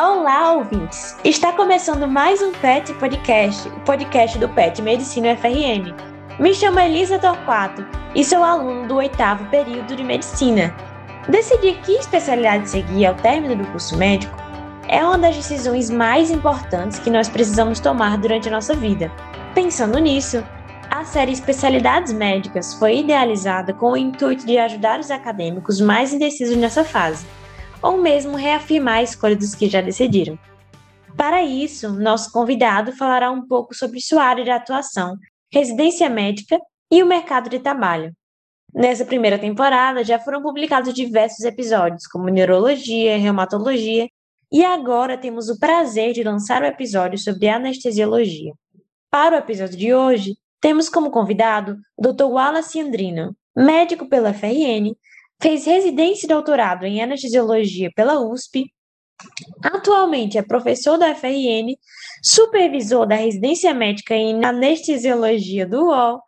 Olá, ouvintes! Está começando mais um PET Podcast, o podcast do PET Medicina FRN. Me chamo Elisa Torquato e sou aluno do oitavo período de Medicina. Decidir que especialidade seguir ao término do curso médico é uma das decisões mais importantes que nós precisamos tomar durante a nossa vida. Pensando nisso, a série Especialidades Médicas foi idealizada com o intuito de ajudar os acadêmicos mais indecisos nessa fase ou mesmo reafirmar a escolha dos que já decidiram. Para isso, nosso convidado falará um pouco sobre sua área de atuação, residência médica e o mercado de trabalho. Nessa primeira temporada, já foram publicados diversos episódios, como neurologia, reumatologia, e agora temos o prazer de lançar o um episódio sobre anestesiologia. Para o episódio de hoje, temos como convidado o Dr. Wallace Andrino, médico pela FRN, Fez residência e doutorado em anestesiologia pela USP. Atualmente é professor da FRN, supervisor da residência médica em anestesiologia do UOL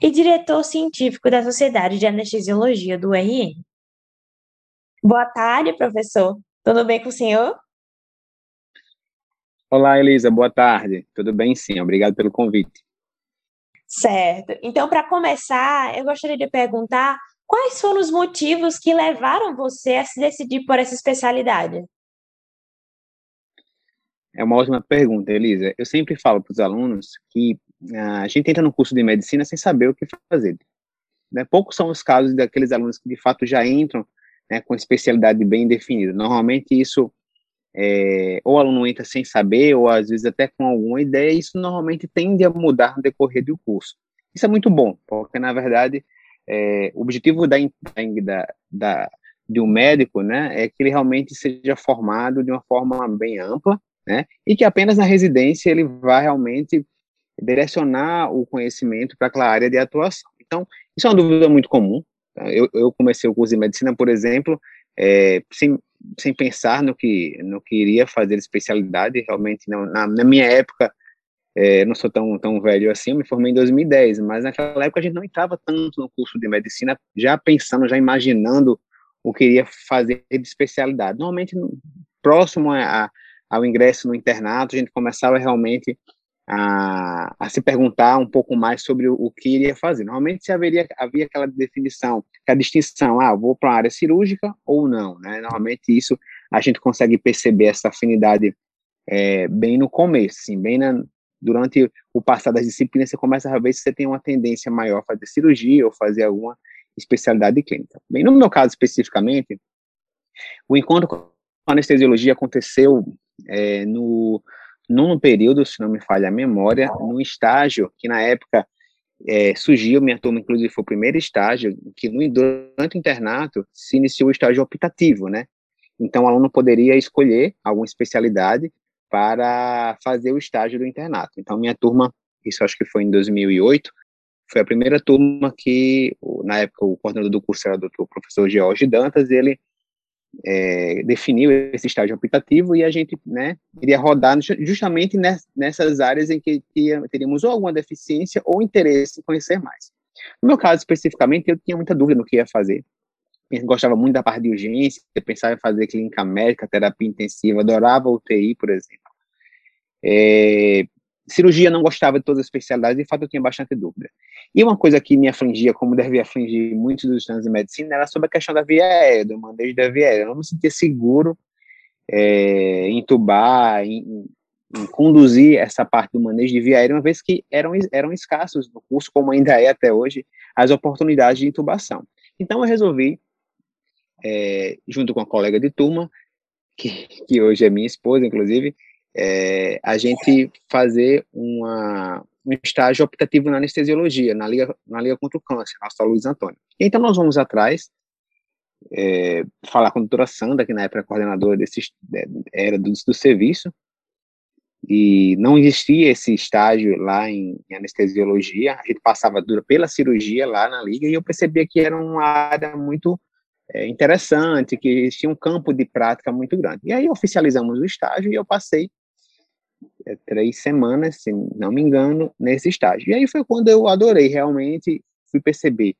e diretor científico da Sociedade de Anestesiologia do RN. Boa tarde, professor. Tudo bem com o senhor? Olá, Elisa. Boa tarde. Tudo bem, sim. Obrigado pelo convite. Certo. Então, para começar, eu gostaria de perguntar Quais foram os motivos que levaram você a se decidir por essa especialidade? É uma ótima pergunta, Elisa. Eu sempre falo para os alunos que ah, a gente entra no curso de medicina sem saber o que fazer. Né? Poucos são os casos daqueles alunos que de fato já entram né, com especialidade bem definida. Normalmente isso é, ou o aluno entra sem saber, ou às vezes até com alguma ideia, isso normalmente tende a mudar no decorrer do curso. Isso é muito bom, porque na verdade é, o objetivo da, da, da, de um médico, né, é que ele realmente seja formado de uma forma bem ampla, né, e que apenas na residência ele vá realmente direcionar o conhecimento para aquela área de atuação. Então, isso é uma dúvida muito comum. Tá? Eu, eu comecei o curso de medicina, por exemplo, é, sem, sem pensar no que, no que iria fazer especialidade, realmente, não, na, na minha época, é, não sou tão, tão velho assim, eu me formei em 2010, mas naquela época a gente não entrava tanto no curso de medicina, já pensando, já imaginando o que iria fazer de especialidade. Normalmente, próximo a, ao ingresso no internato, a gente começava realmente a, a, se perguntar um pouco mais sobre o, o, que iria fazer. Normalmente se haveria, havia aquela definição, aquela distinção, ah, vou para a área cirúrgica ou não, né? Normalmente isso a gente consegue perceber essa afinidade é, bem no começo, assim, bem na, durante o passar das disciplinas, você começa a ver se você tem uma tendência maior a fazer cirurgia ou fazer alguma especialidade clínica. Bem, no meu caso especificamente, o encontro com a anestesiologia aconteceu é, no nono período, se não me falha a memória, num estágio que na época é, surgiu, minha turma inclusive foi o primeiro estágio, que no, durante o internato se iniciou o estágio optativo, né? Então o aluno poderia escolher alguma especialidade para fazer o estágio do internato. Então, minha turma, isso acho que foi em 2008, foi a primeira turma que, na época, o coordenador do curso era o doutor professor George Dantas, ele é, definiu esse estágio aplicativo e a gente né, iria rodar justamente nessas áreas em que, teríamos ou alguma deficiência ou interesse em conhecer mais. No meu caso, especificamente, eu tinha muita dúvida no que ia fazer. Eu gostava muito da parte de urgência, pensava em fazer clínica médica, terapia intensiva, adorava UTI, por exemplo. É, cirurgia não gostava de todas as especialidades, de fato eu tinha bastante dúvida. E uma coisa que me afligia, como deve afligir muitos dos estudantes de medicina, era sobre a questão da via aérea, do manejo da via aérea. Eu não me sentia seguro é, entubar, em, em, conduzir essa parte do manejo de via aérea, uma vez que eram, eram escassos no curso, como ainda é até hoje, as oportunidades de intubação. Então eu resolvi, é, junto com a colega de turma, que, que hoje é minha esposa, inclusive, é, a gente fazer uma, um estágio optativo na anestesiologia, na Liga, na Liga contra o Câncer, nossa Luiz Antônio. Então, nós vamos atrás, é, falar com a doutora Sandra, que na época era coordenadora desse, era do, do serviço, e não existia esse estágio lá em, em, anestesiologia, a gente passava dura pela cirurgia lá na liga e eu percebia que era uma área muito é, interessante, que existia um campo de prática muito grande. E aí oficializamos o estágio e eu passei é, três semanas, se não me engano, nesse estágio. E aí foi quando eu adorei, realmente fui perceber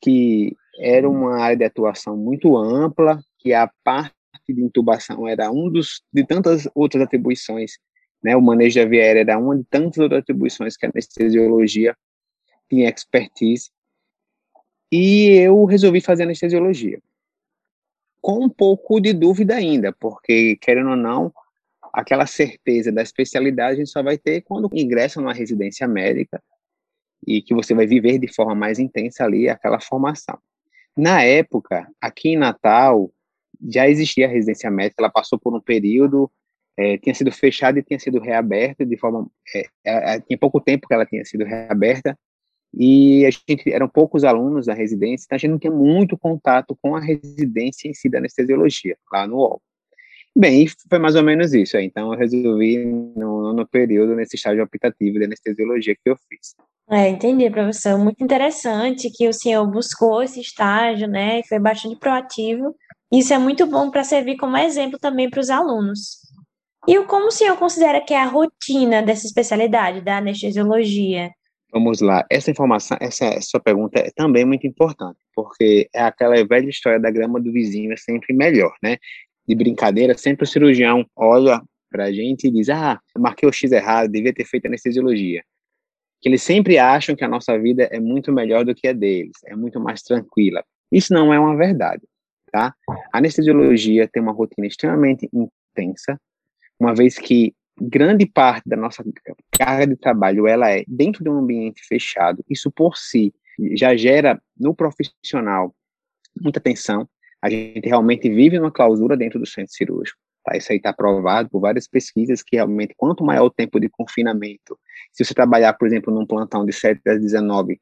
que era uma área de atuação muito ampla, que a parte parte de intubação era um dos de tantas outras atribuições, né? O manejo da via aérea era uma de tantas outras atribuições que a anestesiologia tinha expertise. E eu resolvi fazer anestesiologia. Com um pouco de dúvida ainda, porque querendo ou não, aquela certeza da especialidade a gente só vai ter quando ingressa numa residência médica e que você vai viver de forma mais intensa ali aquela formação. Na época, aqui em Natal, já existia a residência médica, ela passou por um período, é, tinha sido fechada e tinha sido reaberta de forma. É, é, tinha pouco tempo que ela tinha sido reaberta, e a gente eram poucos alunos da residência, então a gente não tinha muito contato com a residência em si da anestesiologia, lá no UOL. Bem, foi mais ou menos isso. Então, eu resolvi no, período, nesse estágio optativo de anestesiologia que eu fiz. É, entendi, professor. Muito interessante que o senhor buscou esse estágio, né? E foi bastante proativo. Isso é muito bom para servir como exemplo também para os alunos. E como o senhor considera que é a rotina dessa especialidade, da anestesiologia? Vamos lá. Essa informação, essa sua pergunta é também muito importante, porque é aquela velha história da grama do vizinho é sempre melhor, né? De brincadeira, sempre o cirurgião olha para a gente e diz: Ah, marquei o X errado, devia ter feito anestesiologia que eles sempre acham que a nossa vida é muito melhor do que a deles, é muito mais tranquila. Isso não é uma verdade, tá? A anestesiologia tem uma rotina extremamente intensa, uma vez que grande parte da nossa carga de trabalho ela é dentro de um ambiente fechado. Isso por si já gera no profissional muita tensão. A gente realmente vive uma clausura dentro do centro cirúrgico. Tá? Isso aí está provado por várias pesquisas que realmente quanto maior o tempo de confinamento se você trabalhar, por exemplo, num plantão de 7 às 19,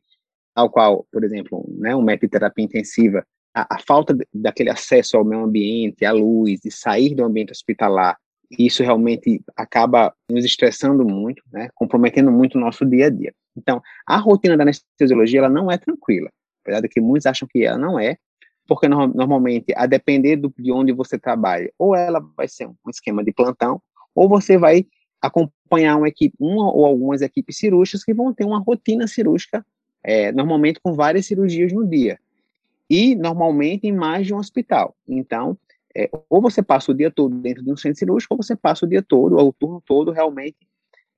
tal qual, por exemplo, né, um método de terapia intensiva, a, a falta daquele acesso ao meio ambiente, à luz, de sair do ambiente hospitalar, isso realmente acaba nos estressando muito, né, comprometendo muito o nosso dia a dia. Então, a rotina da anestesiologia ela não é tranquila, apesar de que muitos acham que ela não é, porque no, normalmente, a depender do, de onde você trabalha, ou ela vai ser um esquema de plantão, ou você vai acompanhar uma equipe, uma ou algumas equipes cirúrgicas que vão ter uma rotina cirúrgica, é, normalmente com várias cirurgias no dia. E, normalmente, em mais de um hospital. Então, é, ou você passa o dia todo dentro de um centro cirúrgico, ou você passa o dia todo, ou o turno todo, realmente,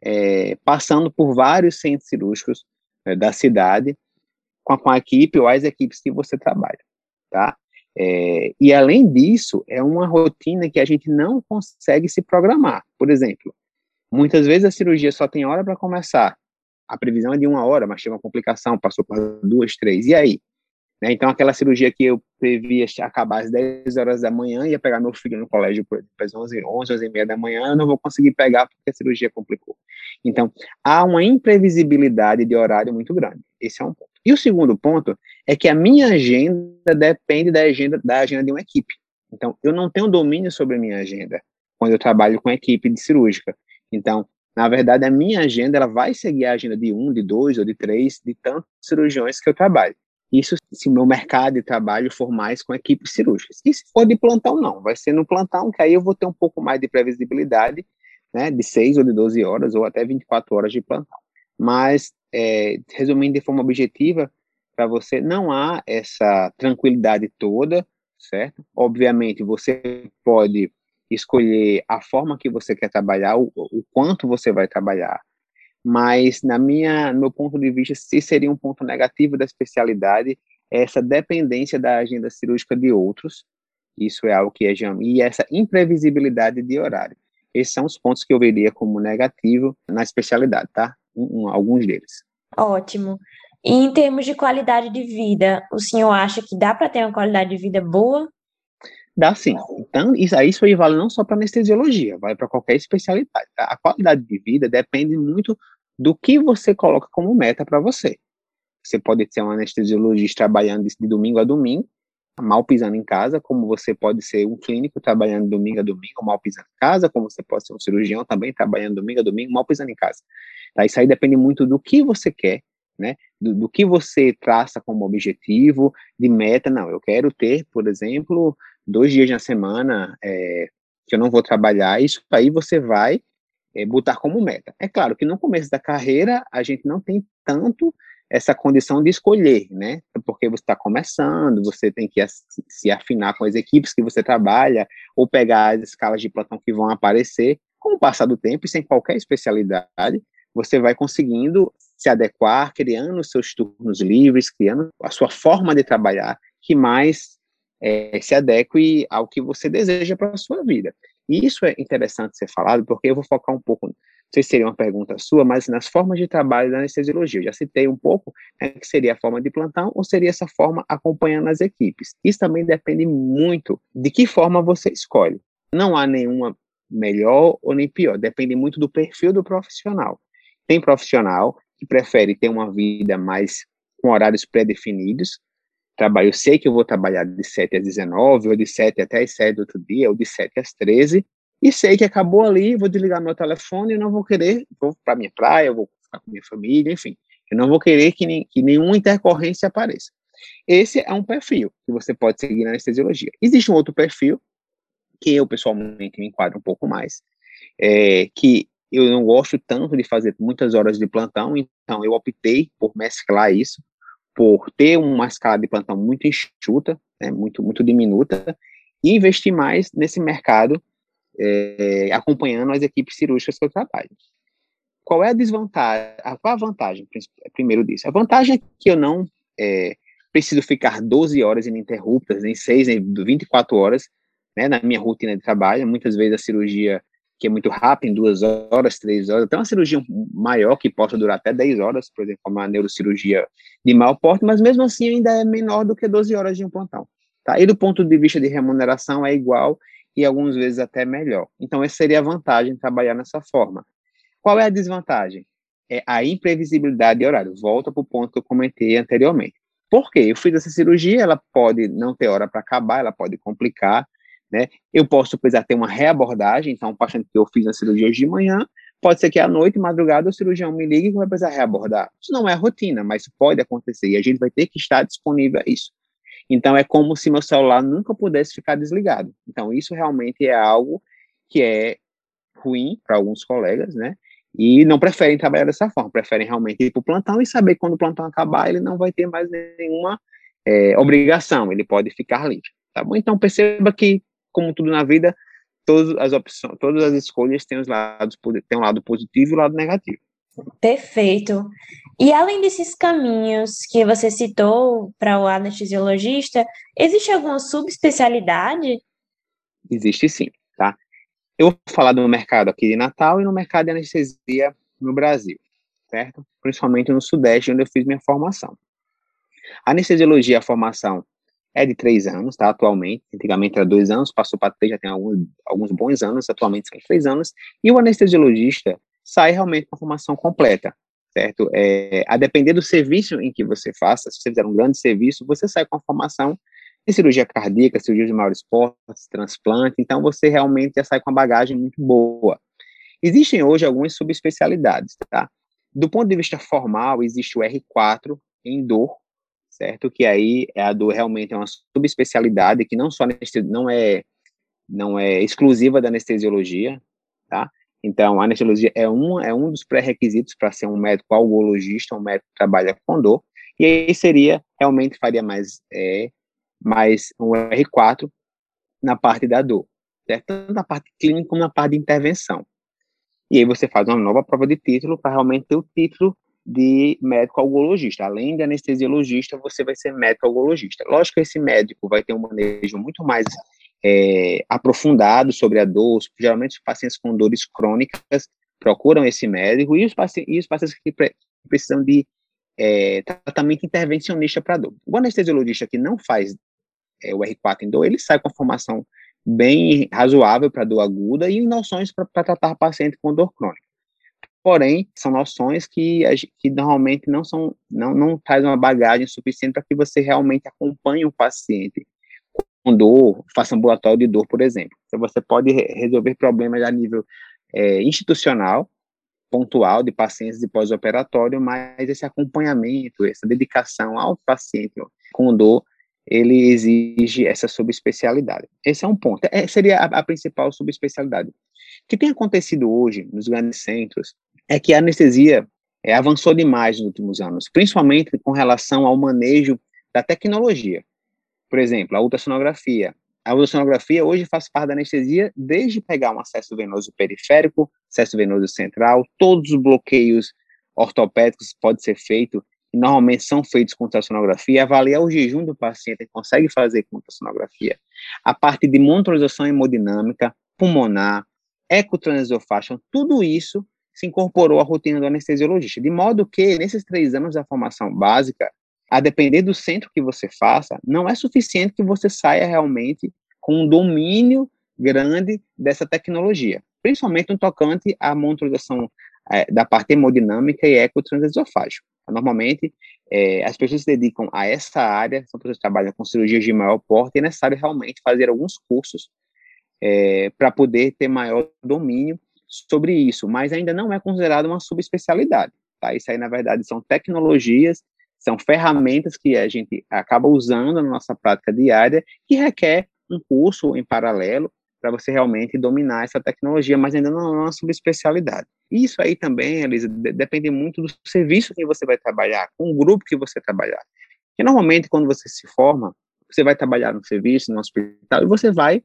é, passando por vários centros cirúrgicos é, da cidade, com a, com a, equipe ou as equipes que você trabalha, tá? É, e, além disso, é uma rotina que a gente não consegue se programar. Por exemplo, Muitas vezes a cirurgia só tem hora para começar. A previsão é de uma hora, mas chega uma complicação, passou por duas, três. E aí? Né? Então, aquela cirurgia que eu previa acabar às 10 horas da manhã, ia pegar meu filho no colégio por às 11, 11, 11 e meia da manhã, eu não vou conseguir pegar porque a cirurgia complicou. Então, há uma imprevisibilidade de horário muito grande. Esse é um ponto. E o segundo ponto é que a minha agenda depende da agenda, da agenda de uma equipe. Então, eu não tenho domínio sobre a minha agenda quando eu trabalho com a equipe de cirúrgica. Então, na verdade, a minha agenda ela vai seguir a agenda de um, de dois ou de três, de tantos cirurgiões que eu trabalho. Isso se meu mercado de trabalho for mais com equipes cirúrgicas. E se for de plantão, não. Vai ser no plantão, que aí eu vou ter um pouco mais de previsibilidade, né, de 6 ou de 12 horas, ou até 24 horas de plantão. Mas, é, resumindo de forma objetiva, para você não há essa tranquilidade toda, certo? Obviamente, você pode escolher a forma que você quer trabalhar, o, o quanto você vai trabalhar. Mas, na minha, no meu ponto de vista, se seria um ponto negativo da especialidade, essa dependência da agenda cirúrgica de outros, isso é algo que é e essa imprevisibilidade de horário. Esses são os pontos que eu veria como negativo na especialidade, tá? Um, um, alguns deles. Ótimo. E em termos de qualidade de vida, o senhor acha que dá para ter uma qualidade de vida boa Dá sim. Então, isso, isso aí vale não só para anestesiologia, vale para qualquer especialidade. A qualidade de vida depende muito do que você coloca como meta para você. Você pode ser um anestesiologista trabalhando de domingo a domingo, mal pisando em casa, como você pode ser um clínico trabalhando domingo a domingo, mal pisando em casa, como você pode ser um cirurgião também trabalhando domingo a domingo, mal pisando em casa. Tá? Isso aí depende muito do que você quer, né? Do, do, que você traça como objetivo, de meta. Não, eu quero ter, por exemplo, dois dias na semana é, que eu não vou trabalhar, isso aí você vai é, botar como meta. É claro que no começo da carreira a gente não tem tanto essa condição de escolher, né? Porque você está começando, você tem que se afinar com as equipes que você trabalha, ou pegar as escalas de plantão que vão aparecer. Com o passar do tempo e sem qualquer especialidade, você vai conseguindo se adequar, criando os seus turnos livres, criando a sua forma de trabalhar que mais é, se adeque ao que você deseja para a sua vida. E isso é interessante ser falado, porque eu vou focar um pouco sei se seria uma pergunta sua, mas nas formas de trabalho da anestesiologia. Eu já citei um pouco né, que seria a forma de plantão ou seria essa forma acompanhando as equipes. Isso também depende muito de que forma você escolhe. Não há nenhuma melhor ou nem pior, depende muito do perfil do profissional. Tem profissional que prefere ter uma vida mais com horários pré-definidos. Trabalho, eu sei que eu vou trabalhar de 7 às 19, ou de 7 até as 7 do outro dia, ou de 7 às 13, e sei que acabou ali, vou desligar meu telefone e não vou querer, vou para minha praia, vou ficar com minha família, enfim. Eu não vou querer que, nem, que nenhuma intercorrência apareça. Esse é um perfil que você pode seguir na anestesiologia. Existe um outro perfil, que eu pessoalmente me enquadro um pouco mais, é, que eu não gosto tanto de fazer muitas horas de plantão, então eu optei por mesclar isso, por ter uma escala de plantão muito enxuta, né, muito, muito diminuta, e investir mais nesse mercado é, acompanhando as equipes cirúrgicas que eu trabalho. Qual é a desvantagem? Qual a vantagem, primeiro disso? A vantagem é que eu não é, preciso ficar 12 horas ininterruptas, nem 6, nem 24 horas, né, na minha rotina de trabalho. Muitas vezes a cirurgia que é muito rápida, em duas horas, três horas, até uma cirurgia maior que possa durar até 10 horas, por exemplo, uma neurocirurgia de maior porte, mas mesmo assim ainda é menor do que 12 horas de um plantão. Tá? E do ponto de vista de remuneração é igual e algumas vezes até melhor. Então, essa seria a vantagem de trabalhar nessa forma. Qual é a desvantagem? É a imprevisibilidade de horário. Volta para o ponto que eu comentei anteriormente. Por quê? Eu fiz essa cirurgia, ela pode não ter hora para acabar, ela pode complicar, né? Eu posso precisar ter uma reabordagem, então, um paciente que eu fiz a cirurgia hoje de manhã, pode ser que à noite, madrugada, o cirurgião me ligue e vai precisar reabordar. Isso não é rotina, mas pode acontecer e a gente vai ter que estar disponível a isso. Então é como se meu celular nunca pudesse ficar desligado. Então isso realmente é algo que é ruim para alguns colegas, né? E não preferem trabalhar dessa forma, preferem realmente ir para o plantão e saber quando o plantão acabar ele não vai ter mais nenhuma é, obrigação, ele pode ficar livre, tá bom? Então perceba que, como tudo na vida, todas as opções, todas as escolhas têm os lados, têm um lado positivo e um lado negativo. Perfeito. E além desses caminhos que você citou para o anestesiologista, existe alguma subespecialidade? Existe sim, tá? Eu vou falar do mercado aqui de Natal e no mercado de anestesia no Brasil, certo? Principalmente no Sudeste, onde eu fiz minha formação. A anestesiologia, a formação é de três anos, tá? Atualmente, antigamente era dois anos, passou para três, já tem alguns, alguns bons anos, atualmente são três anos. E o anestesiologista sai realmente com a formação completa, certo? É, a depender do serviço em que você faça, se você fizer um grande serviço, você sai com a formação em cirurgia cardíaca, cirurgia de maiores portes, transplante, então você realmente já sai com uma bagagem muito boa. Existem hoje algumas subespecialidades, tá? Do ponto de vista formal, existe o R4 em dor, certo? Que aí é a dor realmente é uma subespecialidade que não só não é não é exclusiva da anestesiologia, tá? Então, a anestesiologia é um, é um dos pré-requisitos para ser um médico algologista, um médico que trabalha com dor, e aí seria, realmente faria mais, é, mais um R4 na parte da dor, certo? tanto na parte clínica como na parte de intervenção. E aí você faz uma nova prova de título para realmente ter o título de médico algologista. Além de anestesiologista, você vai ser médico algologista. Lógico que esse médico vai ter um manejo muito mais é, aprofundado sobre a dor. Geralmente, os pacientes com dores crônicas procuram esse médico e os, pacientes, e os pacientes que pre precisam de é, tratamento intervencionista para dor. O anestesiologista que não faz é, o R4 em dor, ele sai com a formação bem razoável para dor aguda e noções para tratar paciente com dor crônica. Porém, são noções que, que normalmente não são, não, não traz uma bagagem suficiente para que você realmente acompanhe o paciente dor, faça ambulatório de dor, por exemplo. Então, você pode resolver problemas a nível é, institucional, pontual, de pacientes de pós-operatório, mas esse acompanhamento, essa dedicação ao paciente com dor, ele exige essa subespecialidade. Esse é um ponto. É, seria a, a principal subespecialidade. O que tem acontecido hoje nos grandes centros é que a anestesia é, avançou demais nos últimos anos, principalmente com relação ao manejo da tecnologia. Por exemplo, a ultrassonografia. A ultrassonografia hoje faz parte da anestesia desde pegar um acesso venoso periférico, acesso venoso central, todos os bloqueios ortopédicos pode ser feito, e normalmente são feitos com ultrassonografia, avaliar o jejum do paciente, consegue fazer com ultrassonografia. A parte de monitorização hemodinâmica, pulmonar, ecotransesofágica, tudo isso se incorporou à rotina do anestesiologista, de modo que, nesses três anos da formação básica, a depender do centro que você faça, não é suficiente que você saia realmente com um domínio grande dessa tecnologia, principalmente no tocante à monitorização é, da parte hemodinâmica e ecotransesofágica. Normalmente, é, as pessoas se dedicam a essa área, são pessoas que trabalham com cirurgias de maior porte, e é necessário realmente fazer alguns cursos é, para poder ter maior domínio sobre isso, mas ainda não é considerado uma subespecialidade. Tá? Isso aí, na verdade, são tecnologias, são ferramentas que a gente acaba usando na nossa prática diária, que requer um curso em paralelo para você realmente dominar essa tecnologia, mas ainda não é uma subespecialidade. Isso aí também, Elisa, depende muito do serviço que você vai trabalhar, com o grupo que você trabalhar. E normalmente, quando você se forma, você vai trabalhar no serviço, no hospital, e você vai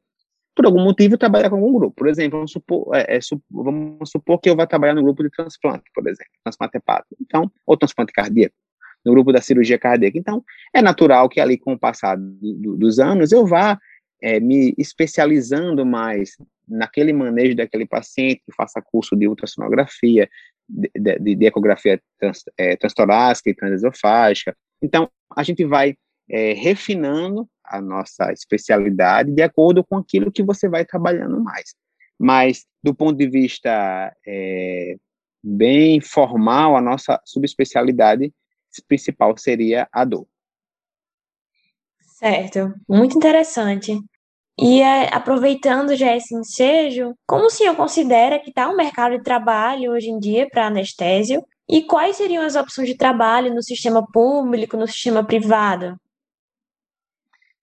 por algum motivo, trabalhar com algum grupo. Por exemplo, vamos supor, é, é, vamos supor que eu vá trabalhar no grupo de transplante, por exemplo, transplante hepático, então, ou transplante cardíaco, no grupo da cirurgia cardíaca. Então, é natural que ali, com o passar do, dos anos, eu vá é, me especializando mais naquele manejo daquele paciente, que faça curso de ultrassonografia, de, de, de ecografia trans, é, transtorácica e transesofágica. Então, a gente vai é, refinando a nossa especialidade de acordo com aquilo que você vai trabalhando mais. Mas, do ponto de vista é, bem formal, a nossa subespecialidade principal seria a dor. Certo, muito interessante. E é, aproveitando já esse ensejo, como o senhor considera que está o mercado de trabalho hoje em dia para anestésio? E quais seriam as opções de trabalho no sistema público, no sistema privado?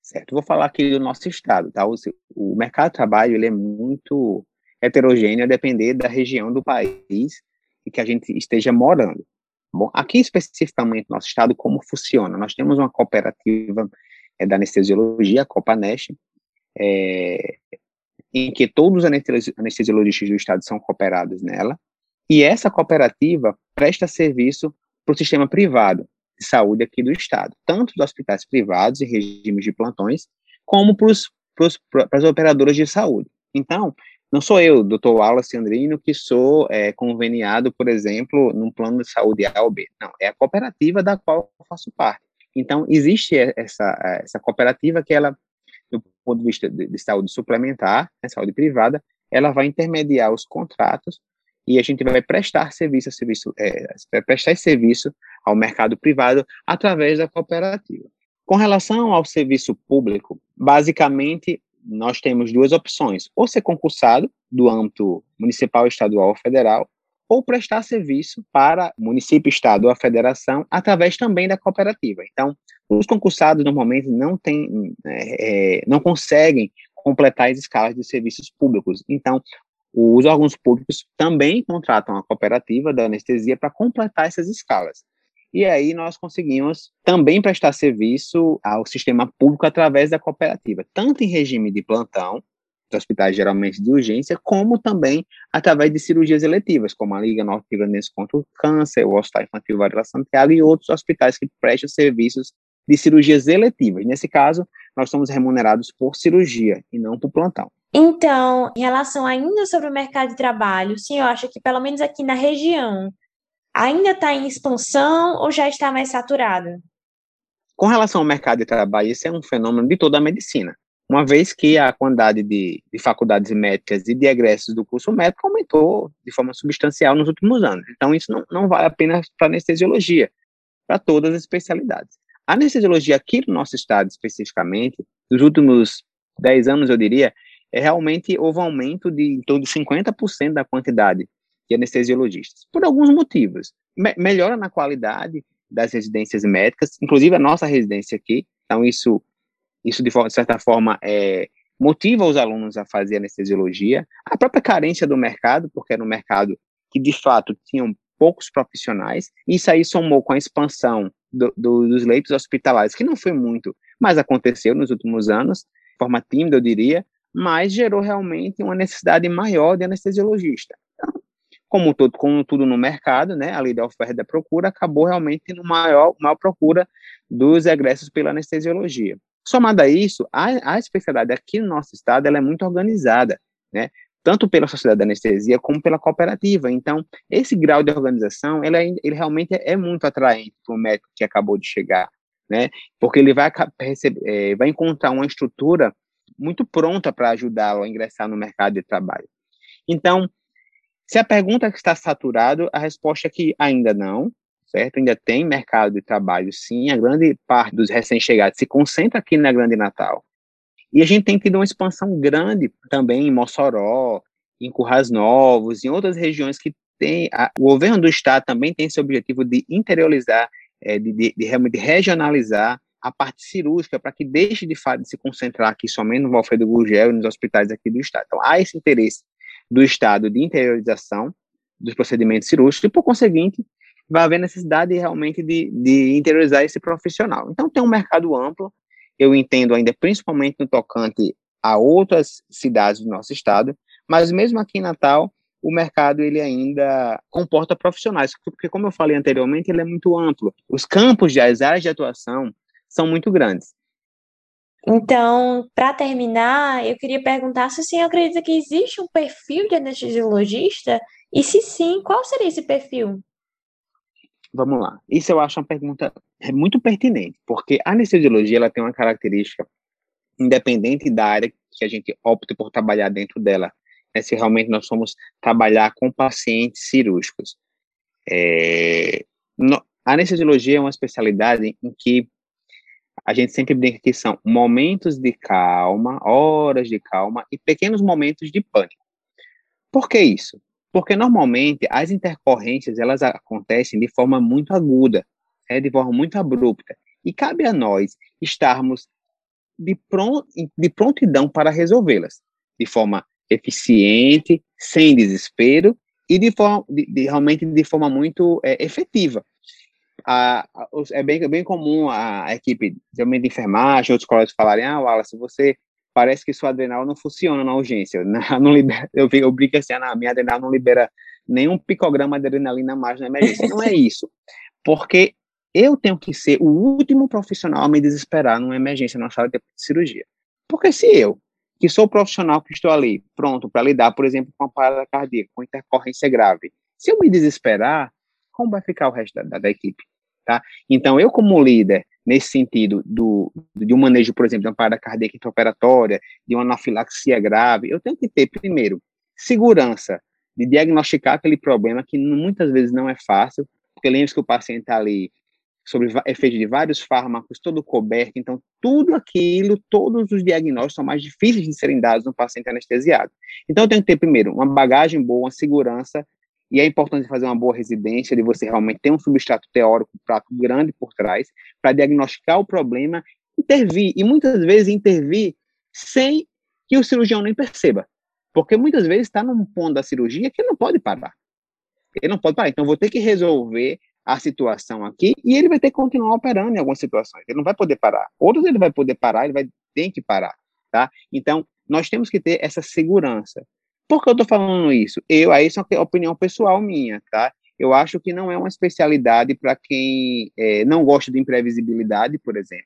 Certo, vou falar aqui do nosso estado, tá? O, o mercado de trabalho ele é muito heterogêneo a depender da região do país em que a gente esteja morando. Bom, aqui especificamente no nosso estado, como funciona? Nós temos uma cooperativa é, da anestesiologia, a Copanest, é, em que todos os anestesiologistas do estado são cooperados nela, e essa cooperativa presta serviço para o sistema privado, de saúde aqui do Estado, tanto dos hospitais privados e regimes de plantões, como para as operadoras de saúde. Então, não sou eu, doutor Wallace Andrino, que sou é, conveniado, por exemplo, num plano de saúde A ou B. Não, é a cooperativa da qual eu faço parte. Então, existe essa, essa cooperativa que ela, do ponto de vista de, de saúde suplementar, né, saúde privada, ela vai intermediar os contratos e a gente vai prestar serviço, serviço é, vai prestar serviço ao mercado privado através da cooperativa. Com relação ao serviço público, basicamente nós temos duas opções: ou ser concursado do âmbito municipal, estadual ou federal, ou prestar serviço para município, estado ou a federação através também da cooperativa. Então, os concursados normalmente não têm, é, é não conseguem completar as escalas de serviços públicos. Então, os órgãos públicos também contratam a cooperativa da anestesia para completar essas escalas. E aí nós conseguimos também prestar serviço ao sistema público através da cooperativa, tanto em regime de plantão, de hospitais geralmente de urgência, como também através de cirurgias eletivas, como a Liga Norte Grandense contra o Câncer, o Hospital Infantil Varela Santiago e outros hospitais que prestam serviços de cirurgias eletivas. Nesse caso, nós somos remunerados por cirurgia e não por plantão. Então, em relação ainda sobre o mercado de trabalho, o senhor acha que pelo menos aqui na região ainda está em expansão ou já está mais saturado? Com relação ao mercado de trabalho, isso é um fenômeno de toda a medicina, uma vez que a quantidade de, de faculdades médicas e de egressos do curso médico aumentou de forma substancial nos últimos anos. Então, isso não, não vale apenas para anestesiologia, para todas as especialidades. A anestesiologia aqui no nosso estado, especificamente, nos últimos 10 anos, eu diria, é realmente houve um aumento de em torno de 50% da quantidade anestesiologistas, por alguns motivos. Me melhora na qualidade das residências médicas, inclusive a nossa residência aqui, então isso, isso de, de certa forma é, motiva os alunos a fazer anestesiologia, a própria carência do mercado, porque era um mercado que de fato tinham poucos profissionais. Isso aí somou com a expansão do, do, dos leitos hospitalares, que não foi muito, mas aconteceu nos últimos anos, de forma tímida, eu diria, mas gerou realmente uma necessidade maior de anestesiologista. Como, todo, como tudo no mercado, né, a lei da oferta e da procura acabou realmente tendo maior, maior procura dos egressos pela anestesiologia. Somado a isso, a, a especialidade aqui no nosso estado ela é muito organizada, né? tanto pela sociedade de anestesia como pela cooperativa. Então, esse grau de organização, ele, é, ele realmente é muito atraente para o médico que acabou de chegar, né? Porque ele vai, receber, é, vai encontrar uma estrutura muito pronta para ajudá-lo a ingressar no mercado de trabalho. Então, se a pergunta está saturado, a resposta é que ainda não, certo? Ainda tem mercado de trabalho, sim. A grande parte dos recém-chegados se concentra aqui na Grande Natal. E a gente tem tido uma expansão grande também em Mossoró, em Currais Novos, em outras regiões que tem. A, o governo do estado também tem esse objetivo de interiorizar, é, de, de, de, de regionalizar a parte cirúrgica para que deixe de fato de se concentrar aqui somente no Alfredo Gurgel e nos hospitais aqui do estado. Então, há esse interesse do estado de interiorização dos procedimentos cirúrgicos e, por conseguinte, vai haver necessidade realmente de, de interiorizar esse profissional. Então, tem um mercado amplo, eu entendo ainda, principalmente no tocante a outras cidades do nosso estado, mas mesmo aqui em Natal, o mercado ele ainda comporta profissionais, porque como eu falei anteriormente, ele é muito amplo. Os campos de as áreas de atuação são muito grandes. Então, para terminar, eu queria perguntar se o senhor acredita que existe um perfil de anestesiologista e se sim, qual seria esse perfil? Vamos lá. Isso eu acho uma pergunta muito pertinente, porque a anestesiologia ela tem uma característica independente da área que a gente opta por trabalhar dentro dela. Né, se realmente nós somos trabalhar com pacientes cirúrgicos. É, no, a anestesiologia é uma especialidade em que a gente sempre brinca que são momentos de calma, horas de calma e pequenos momentos de pânico. Por que isso? Porque normalmente as intercorrências elas acontecem de forma muito aguda, é, de forma muito abrupta. E cabe a nós estarmos de, de prontidão para resolvê-las, de forma eficiente, sem desespero e de forma de, de realmente de forma muito é, efetiva. A, a, é bem, bem comum a, equipe, de enfermagem, outros colegas falarem, ah, Wallace, você parece que sua adrenal não funciona na urgência. Não, não libera, eu, eu brinco assim, ah, minha adrenal não libera nenhum picograma de adrenalina mais na emergência. Não é isso. Porque eu tenho que ser o último profissional a me desesperar numa emergência na sala de cirurgia. Porque se eu, que sou o profissional que estou ali, pronto para lidar, por exemplo, com uma parada cardíaca, com intercorrência grave, se eu me desesperar, como vai ficar o resto da, da, da equipe? Tá? Então, eu como líder, nesse sentido do, de um manejo, por exemplo, de uma parada cardíaca intraoperatória, de uma anafilaxia grave, eu tenho que ter, primeiro, segurança de diagnosticar aquele problema, que muitas vezes não é fácil, porque lembre que o paciente está ali sobre efeito de vários fármacos, todo coberto, então tudo aquilo, todos os diagnósticos são mais difíceis de serem dados no paciente anestesiado. Então eu tenho que ter, primeiro, uma bagagem boa, uma segurança e é importante fazer uma boa residência, de você realmente ter um substrato teórico, um prato grande por trás, para diagnosticar o problema, intervir, e muitas vezes intervir sem que o cirurgião nem perceba. Porque muitas vezes está num ponto da cirurgia que ele não pode parar. Ele não pode parar. Então, vou ter que resolver a situação aqui e ele vai ter que continuar operando em algumas situações. Ele não vai poder parar. Outros ele vai poder parar, ele vai ter que parar, tá? Então, nós temos que ter essa segurança. Por que eu estou falando isso? Eu, aí isso é uma opinião pessoal minha, tá? Eu acho que não é uma especialidade para quem é, não gosta de imprevisibilidade, por exemplo.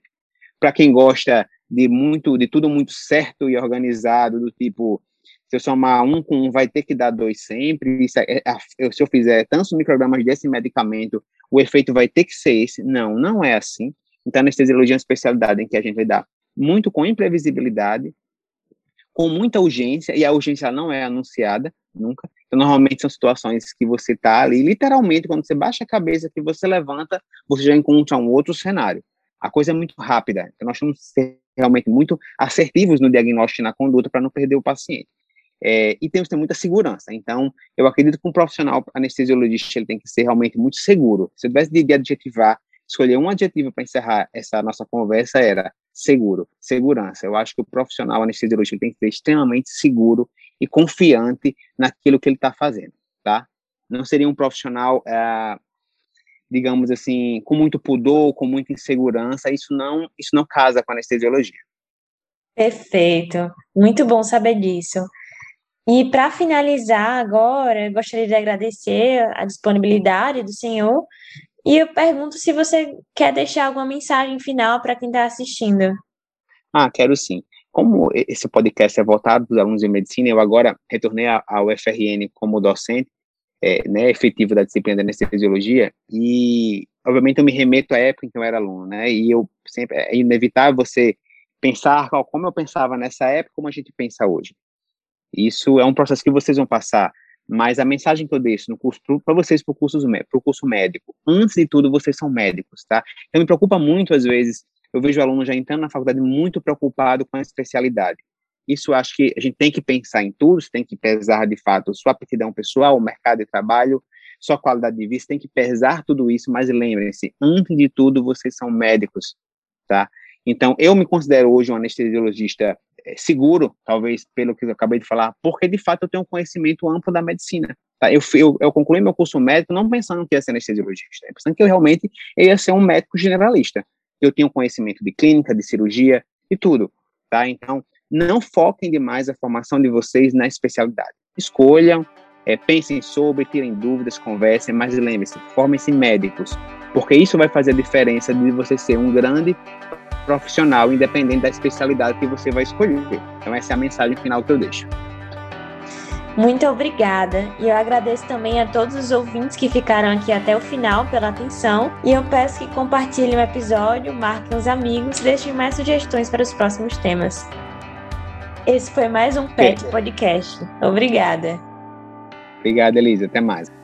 Para quem gosta de muito, de tudo muito certo e organizado, do tipo, se eu somar um com um, vai ter que dar dois sempre. É, é, se eu fizer tantos microgramas desse medicamento, o efeito vai ter que ser esse. Não, não é assim. Então, anestesiologia é uma especialidade em que a gente vai dar muito com imprevisibilidade, com muita urgência, e a urgência não é anunciada nunca. Então, normalmente são situações que você está ali, literalmente, quando você baixa a cabeça, que você levanta, você já encontra um outro cenário. A coisa é muito rápida. Então, nós temos que ser realmente muito assertivos no diagnóstico e na conduta para não perder o paciente. É, e temos que ter muita segurança. Então, eu acredito que um profissional anestesiologista ele tem que ser realmente muito seguro. Se eu tivesse de adjetivar, escolher um adjetivo para encerrar essa nossa conversa, era seguro, segurança. Eu acho que o profissional anestesiologista tem que ser extremamente seguro e confiante naquilo que ele está fazendo, tá? não seria um profissional, é, digamos assim, com muito pudor, com muita insegurança. Isso não, isso não casa com anestesiologia. Perfeito, muito bom saber disso. E para finalizar agora, gostaria de agradecer a disponibilidade do senhor e eu pergunto se você quer deixar alguma mensagem final para quem está assistindo. Ah, quero sim. Como esse podcast é voltado para os alunos de medicina, eu agora retornei ao FRN como docente, é, né, efetivo da disciplina de anestesiologia, e obviamente eu me remeto à época em que eu era aluno, né, e eu sempre, é inevitável você pensar como eu pensava nessa época, como a gente pensa hoje. Isso é um processo que vocês vão passar mas a mensagem que eu deixo no curso para vocês para o curso, curso médico, antes de tudo, vocês são médicos, tá? Então me preocupa muito às vezes, eu vejo aluno já entrando na faculdade muito preocupado com a especialidade. Isso acho que a gente tem que pensar em tudo, tem que pesar de fato sua aptidão pessoal, o mercado de trabalho, sua qualidade de vida, tem que pesar tudo isso, mas lembrem-se, antes de tudo, vocês são médicos, tá? Então, eu me considero hoje um anestesiologista seguro, talvez pelo que eu acabei de falar, porque de fato eu tenho um conhecimento amplo da medicina. Tá? Eu, eu, eu concluí meu curso médico não pensando que ia ser anestesiologista, pensando que eu realmente ia ser um médico generalista. Eu tenho conhecimento de clínica, de cirurgia, e tudo. Tá? Então, não foquem demais a formação de vocês na especialidade. Escolham, é, pensem sobre, tirem dúvidas, conversem, mas lembrem-se, formem-se médicos, porque isso vai fazer a diferença de você ser um grande profissional, independente da especialidade que você vai escolher. Então, essa é a mensagem final que eu deixo. Muito obrigada. E eu agradeço também a todos os ouvintes que ficaram aqui até o final pela atenção. E eu peço que compartilhem o episódio, marquem os amigos, deixem mais sugestões para os próximos temas. Esse foi mais um PET Podcast. Obrigada. Obrigada, Elisa. Até mais.